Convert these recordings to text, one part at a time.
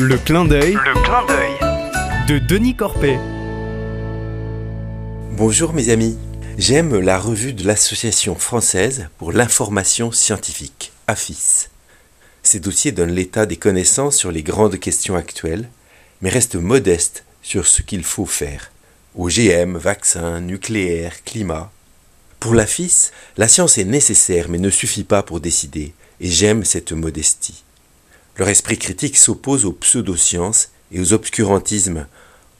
Le clin d'œil Le clin d'œil. de Denis Corpet. Bonjour mes amis, j'aime la revue de l'Association française pour l'information scientifique, AFIS. Ces dossiers donnent l'état des connaissances sur les grandes questions actuelles, mais restent modestes sur ce qu'il faut faire. OGM, vaccins, nucléaire, climat. Pour l'AFIS, la science est nécessaire mais ne suffit pas pour décider, et j'aime cette modestie. Leur esprit critique s'oppose aux pseudosciences et aux obscurantismes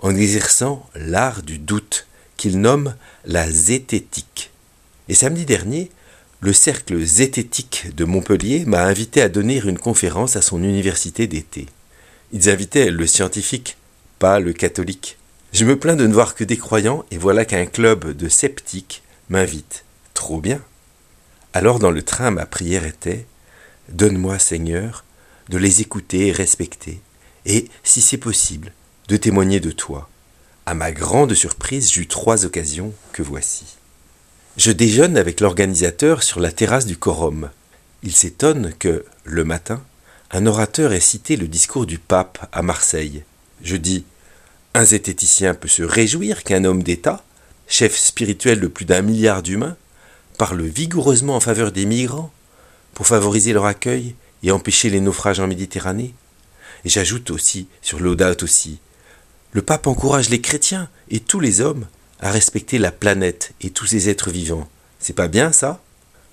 en exerçant l'art du doute qu'ils nomment la zététique. Et samedi dernier, le cercle zététique de Montpellier m'a invité à donner une conférence à son université d'été. Ils invitaient le scientifique, pas le catholique. Je me plains de ne voir que des croyants et voilà qu'un club de sceptiques m'invite. Trop bien. Alors dans le train, ma prière était Donne-moi, Seigneur, de les écouter et respecter, et, si c'est possible, de témoigner de toi. À ma grande surprise, j'eus trois occasions que voici. Je déjeune avec l'organisateur sur la terrasse du Corum. Il s'étonne que, le matin, un orateur ait cité le discours du pape à Marseille. Je dis Un zététicien peut se réjouir qu'un homme d'État, chef spirituel de plus d'un milliard d'humains, parle vigoureusement en faveur des migrants pour favoriser leur accueil et empêcher les naufrages en Méditerranée. Et j'ajoute aussi, sur l'audate aussi, le pape encourage les chrétiens et tous les hommes à respecter la planète et tous ses êtres vivants. C'est pas bien ça?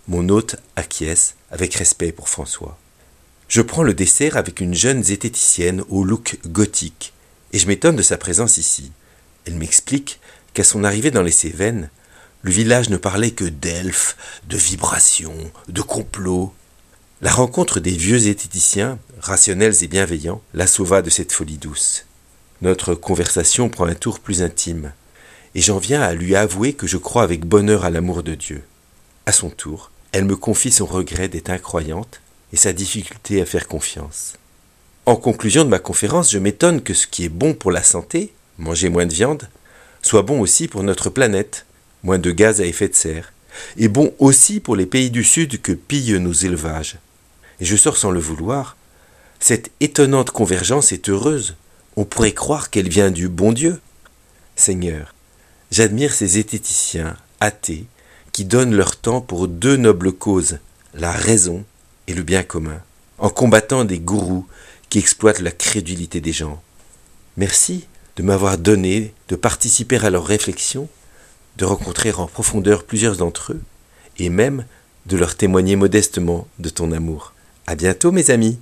Mon hôte acquiesce avec respect pour François. Je prends le dessert avec une jeune zététicienne au look gothique, et je m'étonne de sa présence ici. Elle m'explique qu'à son arrivée dans les Cévennes, le village ne parlait que d'elfes, de vibrations, de complots. La rencontre des vieux zététiciens, rationnels et bienveillants, la sauva de cette folie douce. Notre conversation prend un tour plus intime, et j'en viens à lui avouer que je crois avec bonheur à l'amour de Dieu. À son tour, elle me confie son regret d'être incroyante et sa difficulté à faire confiance. En conclusion de ma conférence, je m'étonne que ce qui est bon pour la santé, manger moins de viande, soit bon aussi pour notre planète, moins de gaz à effet de serre, et bon aussi pour les pays du Sud que pillent nos élevages. Et je sors sans le vouloir. Cette étonnante convergence est heureuse. On pourrait croire qu'elle vient du bon Dieu. Seigneur, j'admire ces zététiciens athées qui donnent leur temps pour deux nobles causes, la raison et le bien commun, en combattant des gourous qui exploitent la crédulité des gens. Merci de m'avoir donné de participer à leurs réflexions, de rencontrer en profondeur plusieurs d'entre eux, et même de leur témoigner modestement de ton amour. À bientôt, mes amis!